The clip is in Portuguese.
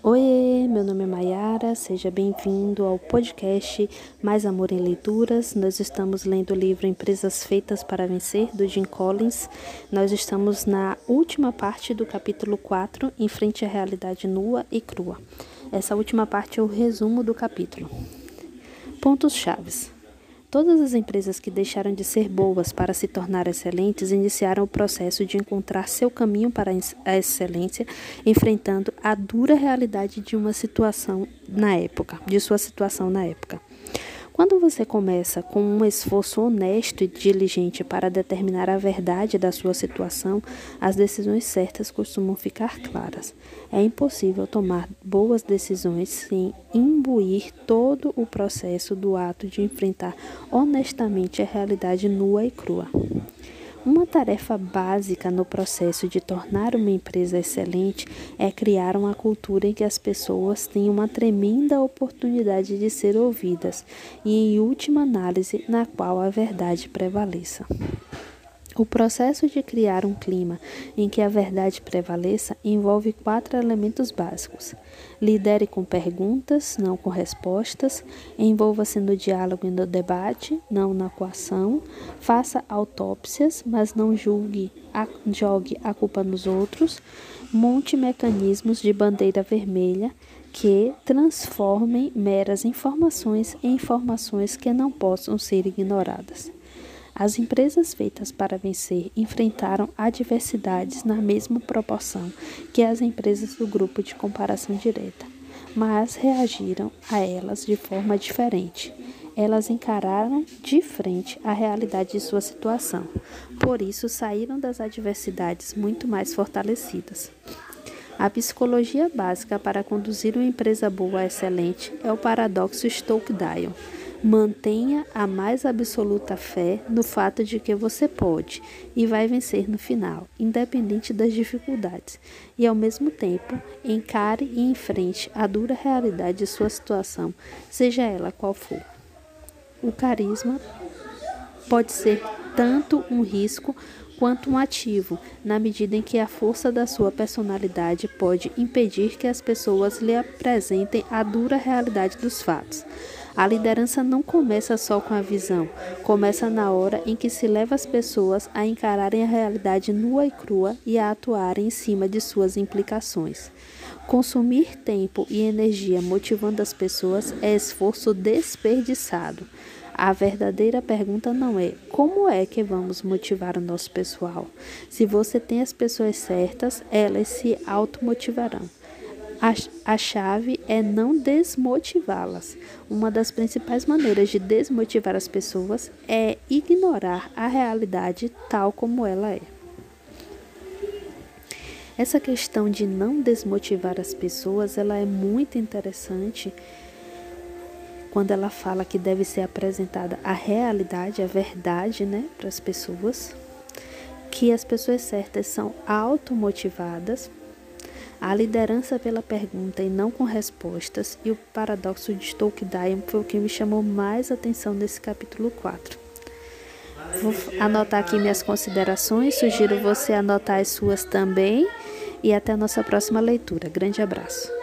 Oi, meu nome é Mayara, seja bem-vindo ao podcast Mais Amor em Leituras. Nós estamos lendo o livro Empresas Feitas para Vencer, do Jim Collins. Nós estamos na última parte do capítulo 4, Em Frente à Realidade Nua e Crua. Essa última parte é o resumo do capítulo. Pontos chaves. Todas as empresas que deixaram de ser boas para se tornar excelentes iniciaram o processo de encontrar seu caminho para a excelência, enfrentando a dura realidade de uma situação na época, de sua situação na época. Quando você começa com um esforço honesto e diligente para determinar a verdade da sua situação, as decisões certas costumam ficar claras. É impossível tomar boas decisões sem imbuir todo o processo do ato de enfrentar honestamente a realidade nua e crua. Uma tarefa básica no processo de tornar uma empresa excelente é criar uma cultura em que as pessoas têm uma tremenda oportunidade de ser ouvidas e, em última análise, na qual a verdade prevaleça. O processo de criar um clima em que a verdade prevaleça envolve quatro elementos básicos. Lidere com perguntas, não com respostas. Envolva-se no diálogo e no debate, não na coação. Faça autópsias, mas não julgue, a, jogue a culpa nos outros. Monte mecanismos de bandeira vermelha que transformem meras informações em informações que não possam ser ignoradas. As empresas feitas para vencer enfrentaram adversidades na mesma proporção que as empresas do grupo de comparação direta, mas reagiram a elas de forma diferente. Elas encararam de frente a realidade de sua situação, por isso saíram das adversidades muito mais fortalecidas. A psicologia básica para conduzir uma empresa boa a excelente é o paradoxo Stoke-Dion. Mantenha a mais absoluta fé no fato de que você pode e vai vencer no final, independente das dificuldades, e ao mesmo tempo encare e enfrente a dura realidade de sua situação, seja ela qual for. O carisma pode ser tanto um risco quanto um ativo, na medida em que a força da sua personalidade pode impedir que as pessoas lhe apresentem a dura realidade dos fatos. A liderança não começa só com a visão, começa na hora em que se leva as pessoas a encararem a realidade nua e crua e a atuarem em cima de suas implicações. Consumir tempo e energia motivando as pessoas é esforço desperdiçado. A verdadeira pergunta não é como é que vamos motivar o nosso pessoal. Se você tem as pessoas certas, elas se automotivarão. A, a chave é não desmotivá-las. Uma das principais maneiras de desmotivar as pessoas é ignorar a realidade tal como ela é. Essa questão de não desmotivar as pessoas, ela é muito interessante quando ela fala que deve ser apresentada a realidade, a verdade, né, para as pessoas, que as pessoas certas são automotivadas a liderança pela pergunta e não com respostas e o paradoxo de Stoke-Diam foi o que me chamou mais atenção nesse capítulo 4. Vou anotar aqui minhas considerações, sugiro você anotar as suas também e até a nossa próxima leitura. Grande abraço.